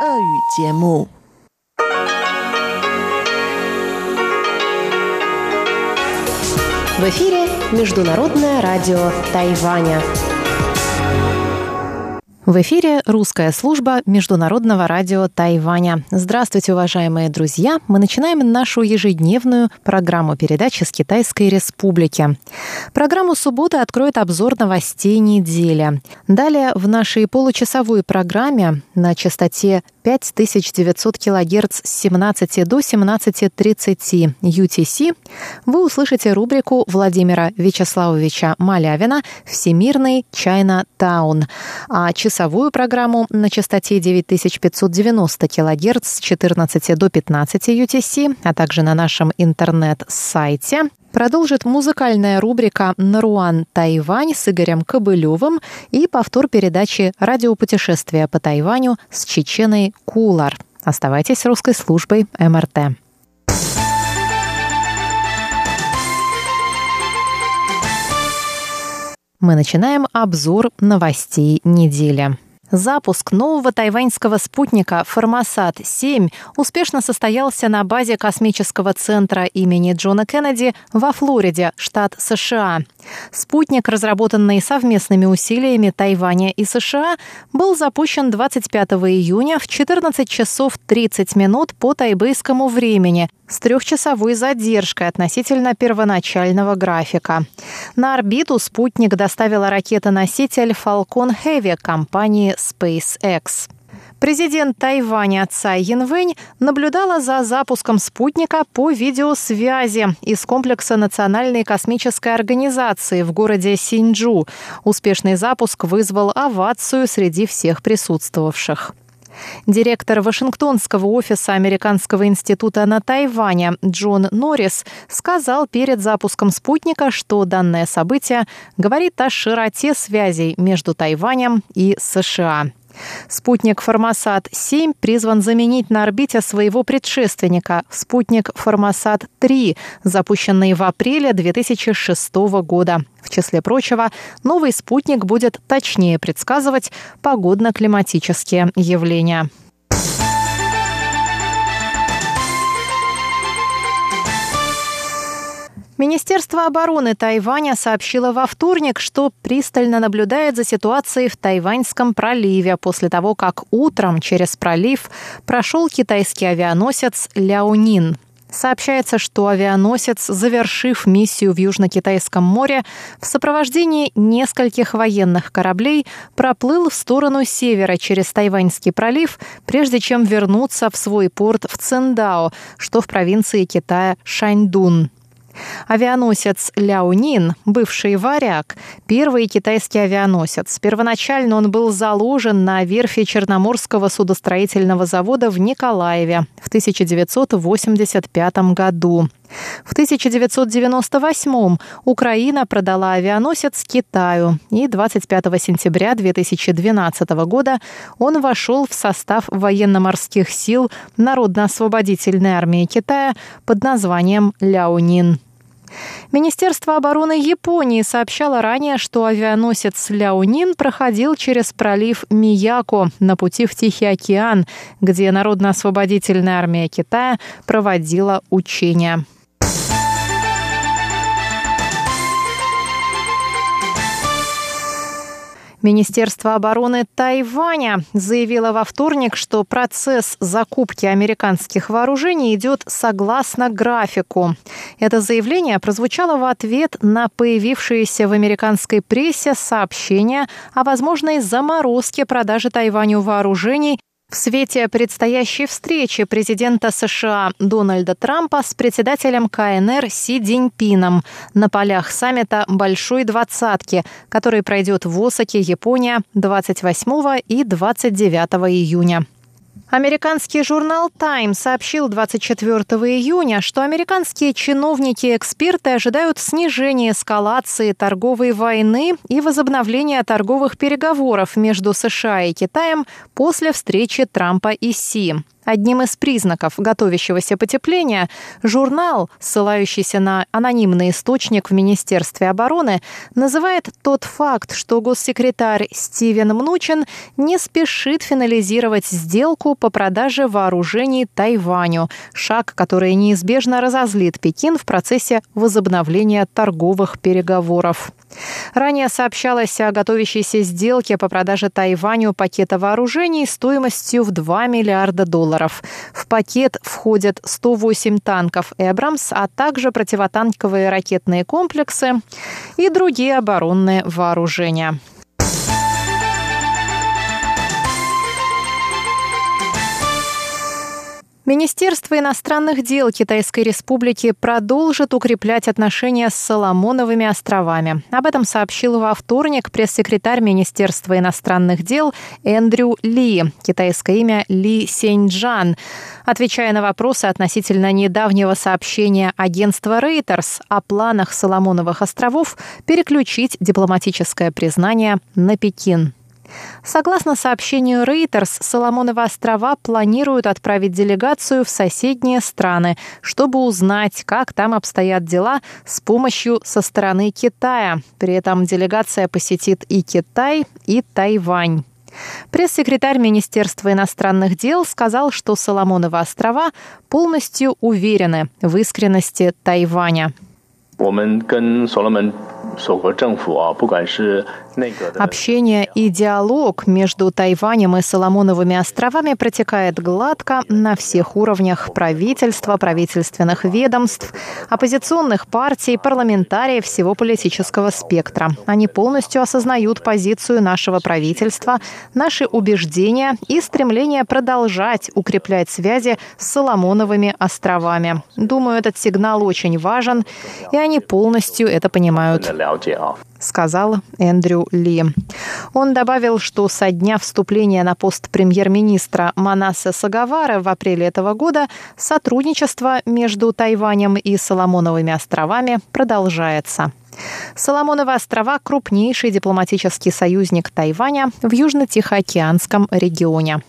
В эфире Международное радио Тайваня. В эфире русская служба Международного радио Тайваня. Здравствуйте, уважаемые друзья! Мы начинаем нашу ежедневную программу передачи с Китайской Республики. Программу субботы откроет обзор новостей недели. Далее в нашей получасовой программе на частоте 5900 кГц с 17 до 17.30 UTC вы услышите рубрику Владимира Вячеславовича Малявина «Всемирный Чайна Таун», а часовую программу на частоте 9590 кГц с 14 до 15 UTC, а также на нашем интернет-сайте Продолжит музыкальная рубрика «Наруан Тайвань» с Игорем Кобылевым и повтор передачи «Радиопутешествия по Тайваню» с Чеченой Кулар. Оставайтесь с русской службой МРТ. Мы начинаем обзор новостей недели. Запуск нового тайваньского спутника «Формосат-7» успешно состоялся на базе космического центра имени Джона Кеннеди во Флориде, штат США. Спутник, разработанный совместными усилиями Тайваня и США, был запущен 25 июня в 14 часов 30 минут по тайбэйскому времени с трехчасовой задержкой относительно первоначального графика. На орбиту спутник доставила ракета-носитель Falcon Heavy компании SpaceX. Президент Тайваня Цай Янвэнь наблюдала за запуском спутника по видеосвязи из комплекса Национальной космической организации в городе Синджу. Успешный запуск вызвал овацию среди всех присутствовавших. Директор Вашингтонского офиса Американского института на Тайване Джон Норрис сказал перед запуском спутника, что данное событие говорит о широте связей между Тайванем и США. Спутник Формосат-7 призван заменить на орбите своего предшественника, спутник Формосат-3, запущенный в апреле 2006 года. В числе прочего, новый спутник будет точнее предсказывать погодно-климатические явления. Министерство обороны Тайваня сообщило во вторник, что пристально наблюдает за ситуацией в Тайваньском проливе после того, как утром через пролив прошел китайский авианосец «Ляонин». Сообщается, что авианосец, завершив миссию в Южно-Китайском море, в сопровождении нескольких военных кораблей проплыл в сторону севера через Тайваньский пролив, прежде чем вернуться в свой порт в Циндао, что в провинции Китая Шаньдун. Авианосец Ляонин, бывший «Варяг», первый китайский авианосец. Первоначально он был заложен на верфи Черноморского судостроительного завода в Николаеве в 1985 году. В 1998 Украина продала авианосец Китаю, и 25 сентября 2012 года он вошел в состав военно-морских сил Народно-освободительной армии Китая под названием «Ляонин». Министерство обороны Японии сообщало ранее, что авианосец «Ляонин» проходил через пролив Мияко на пути в Тихий океан, где Народно-освободительная армия Китая проводила учения. Министерство обороны Тайваня заявило во вторник, что процесс закупки американских вооружений идет согласно графику. Это заявление прозвучало в ответ на появившиеся в американской прессе сообщения о возможной заморозке продажи Тайваню вооружений в свете предстоящей встречи президента США Дональда Трампа с председателем КНР Си Диньпином на полях саммита «Большой двадцатки», который пройдет в Осаке, Япония 28 и 29 июня. Американский журнал Time сообщил 24 июня, что американские чиновники и эксперты ожидают снижения эскалации торговой войны и возобновления торговых переговоров между США и Китаем после встречи Трампа и Си. Одним из признаков готовящегося потепления журнал, ссылающийся на анонимный источник в Министерстве обороны, называет тот факт, что госсекретарь Стивен Мнучин не спешит финализировать сделку по продаже вооружений Тайваню, шаг, который неизбежно разозлит Пекин в процессе возобновления торговых переговоров. Ранее сообщалось о готовящейся сделке по продаже Тайваню пакета вооружений стоимостью в 2 миллиарда долларов. В пакет входят 108 танков «Эбрамс», а также противотанковые ракетные комплексы и другие оборонные вооружения. Министерство иностранных дел Китайской Республики продолжит укреплять отношения с Соломоновыми островами. Об этом сообщил во вторник пресс-секретарь Министерства иностранных дел Эндрю Ли, китайское имя Ли Сеньджан, отвечая на вопросы относительно недавнего сообщения агентства Reuters о планах Соломоновых островов переключить дипломатическое признание на Пекин. Согласно сообщению Reuters, Соломоновы острова планируют отправить делегацию в соседние страны, чтобы узнать, как там обстоят дела с помощью со стороны Китая. При этом делегация посетит и Китай, и Тайвань. Пресс-секретарь Министерства иностранных дел сказал, что Соломоновы острова полностью уверены в искренности Тайваня. Общение и диалог между Тайванем и Соломоновыми островами протекает гладко на всех уровнях правительства, правительственных ведомств, оппозиционных партий, парламентариев всего политического спектра. Они полностью осознают позицию нашего правительства, наши убеждения и стремление продолжать укреплять связи с Соломоновыми островами. Думаю, этот сигнал очень важен, и они полностью это понимают сказал Эндрю Ли. Он добавил, что со дня вступления на пост премьер-министра Манаса Сагавара в апреле этого года сотрудничество между Тайванем и Соломоновыми островами продолжается. Соломоновы острова – крупнейший дипломатический союзник Тайваня в Южно-Тихоокеанском регионе.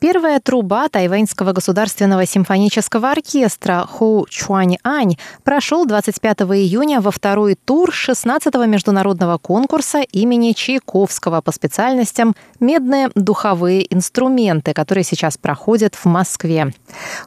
Первая труба Тайваньского государственного симфонического оркестра Ху Чуань Ань прошел 25 июня во второй тур 16-го международного конкурса имени Чайковского по специальностям «Медные духовые инструменты», которые сейчас проходят в Москве.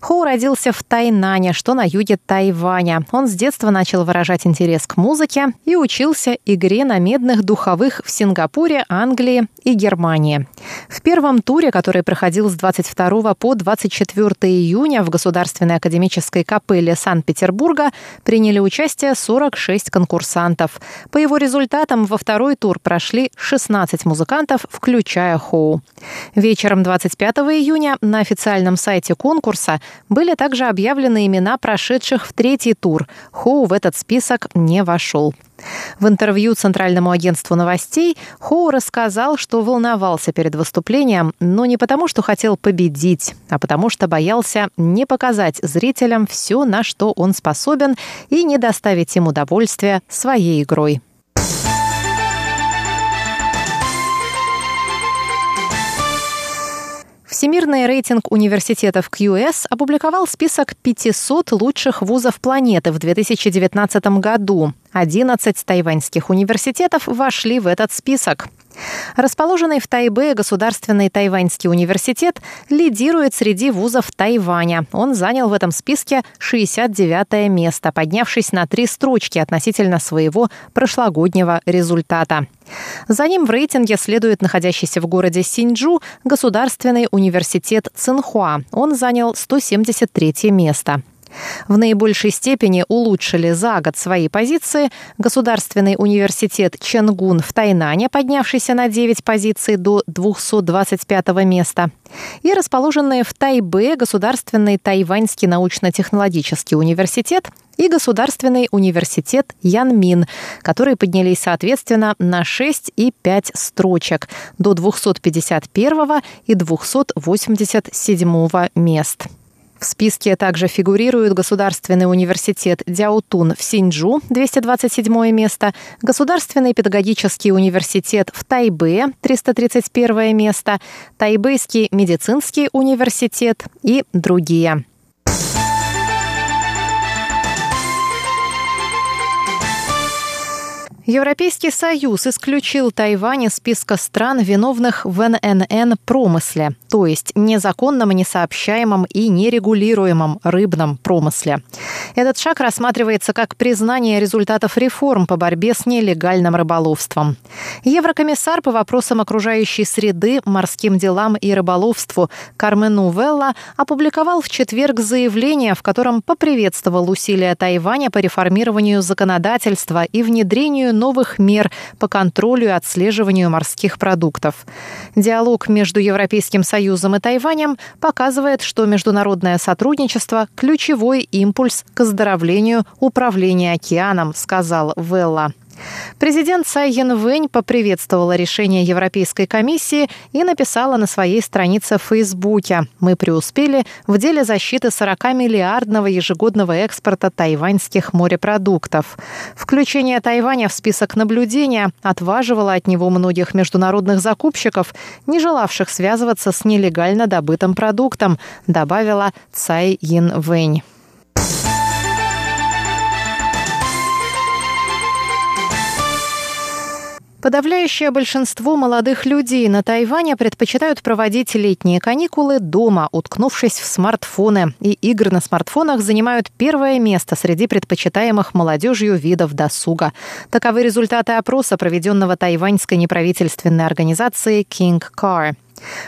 Хоу родился в Тайнане, что на юге Тайваня. Он с детства начал выражать интерес к музыке и учился игре на медных духовых в Сингапуре, Англии и Германии. В первом туре, который проходил с 22 по 24 июня в Государственной академической капелле Санкт-Петербурга приняли участие 46 конкурсантов. По его результатам во второй тур прошли 16 музыкантов, включая Хоу. Вечером 25 июня на официальном сайте конкурса были также объявлены имена прошедших в третий тур. Хоу в этот список не вошел. В интервью Центральному агентству новостей Хоу рассказал, что волновался перед выступлением, но не потому, что хотел победить, а потому что боялся не показать зрителям все, на что он способен, и не доставить им удовольствия своей игрой. Всемирный рейтинг университетов QS опубликовал список 500 лучших вузов планеты в 2019 году. 11 тайваньских университетов вошли в этот список. Расположенный в Тайбе Государственный Тайваньский университет лидирует среди вузов Тайваня. Он занял в этом списке 69 место, поднявшись на три строчки относительно своего прошлогоднего результата. За ним в рейтинге следует находящийся в городе Синджу Государственный университет Цинхуа. Он занял 173 место. В наибольшей степени улучшили за год свои позиции Государственный университет Ченгун в Тайнане, поднявшийся на 9 позиций до 225 места, и расположенные в Тайбе Государственный Тайваньский научно-технологический университет и Государственный университет Янмин, которые поднялись соответственно на 6 и 5 строчек до 251 и 287 мест. В списке также фигурируют Государственный университет Дяутун в Синджу, 227 место, Государственный педагогический университет в Тайбе, 331 место, Тайбэйский медицинский университет и другие. Европейский Союз исключил Тайвань из списка стран, виновных в ННН промысле, то есть незаконном, несообщаемом и нерегулируемом рыбном промысле. Этот шаг рассматривается как признание результатов реформ по борьбе с нелегальным рыболовством. Еврокомиссар по вопросам окружающей среды, морским делам и рыболовству Кармен Увелла опубликовал в четверг заявление, в котором поприветствовал усилия Тайваня по реформированию законодательства и внедрению новых мер по контролю и отслеживанию морских продуктов. Диалог между Европейским Союзом и Тайванем показывает, что международное сотрудничество – ключевой импульс к оздоровлению управления океаном, сказал Велла. Президент Цай Янвэнь поприветствовала решение Европейской комиссии и написала на своей странице в Фейсбуке «Мы преуспели в деле защиты 40-миллиардного ежегодного экспорта тайваньских морепродуктов. Включение Тайваня в список наблюдения отваживало от него многих международных закупщиков, не желавших связываться с нелегально добытым продуктом», добавила Цай Янвэнь. Подавляющее большинство молодых людей на Тайване предпочитают проводить летние каникулы дома, уткнувшись в смартфоны. И игры на смартфонах занимают первое место среди предпочитаемых молодежью видов досуга. Таковы результаты опроса, проведенного тайваньской неправительственной организацией King Car.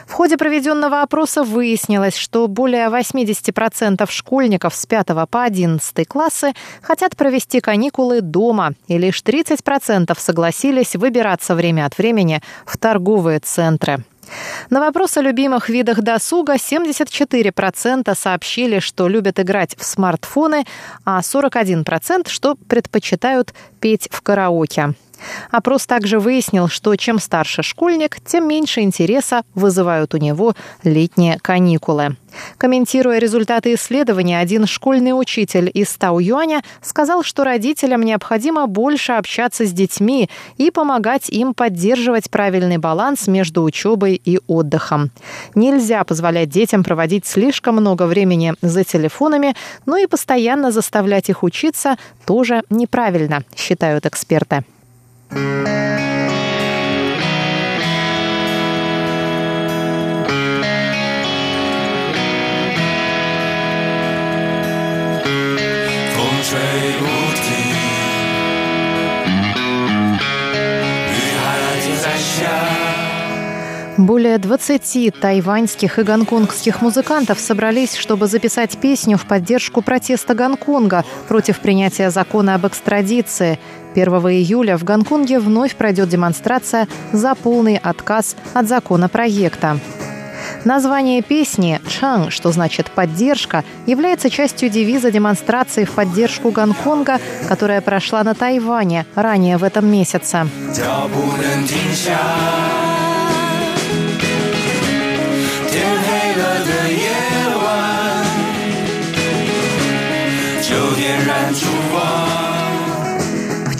В ходе проведенного опроса выяснилось, что более 80% школьников с 5 по 11 классы хотят провести каникулы дома, и лишь 30% согласились выбираться время от времени в торговые центры. На вопрос о любимых видах досуга 74% сообщили, что любят играть в смартфоны, а 41% что предпочитают петь в караоке. Опрос также выяснил, что чем старше школьник, тем меньше интереса вызывают у него летние каникулы. Комментируя результаты исследования, один школьный учитель из Тау-Юаня сказал, что родителям необходимо больше общаться с детьми и помогать им поддерживать правильный баланс между учебой и отдыхом. Нельзя позволять детям проводить слишком много времени за телефонами, но и постоянно заставлять их учиться тоже неправильно, считают эксперты. Более 20 тайваньских и гонконгских музыкантов собрались, чтобы записать песню в поддержку протеста Гонконга против принятия закона об экстрадиции. 1 июля в Гонконге вновь пройдет демонстрация за полный отказ от законопроекта. Название песни «Чан», что значит «поддержка», является частью девиза демонстрации в поддержку Гонконга, которая прошла на Тайване ранее в этом месяце. 燃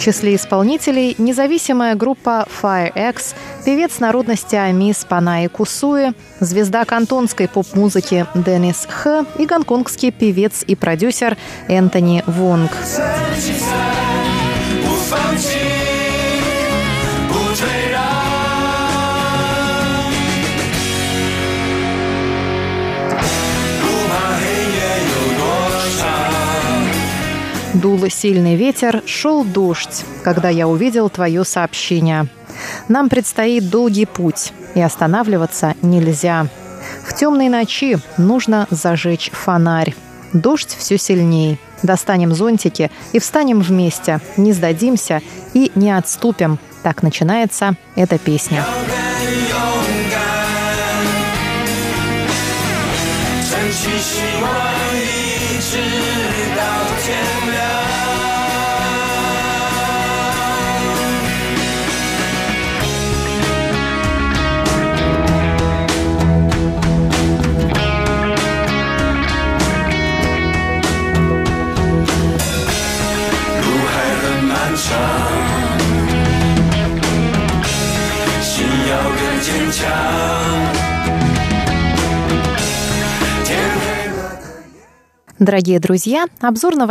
числе исполнителей независимая группа Fire X, певец народности Амис Панаи Кусуи, звезда кантонской поп-музыки Денис Х и гонконгский певец и продюсер Энтони Вонг. Дул сильный ветер, шел дождь, когда я увидел твое сообщение. Нам предстоит долгий путь, и останавливаться нельзя. В темной ночи нужно зажечь фонарь. Дождь все сильнее. Достанем зонтики и встанем вместе. Не сдадимся и не отступим. Так начинается эта песня. Дорогие друзья, обзор новостей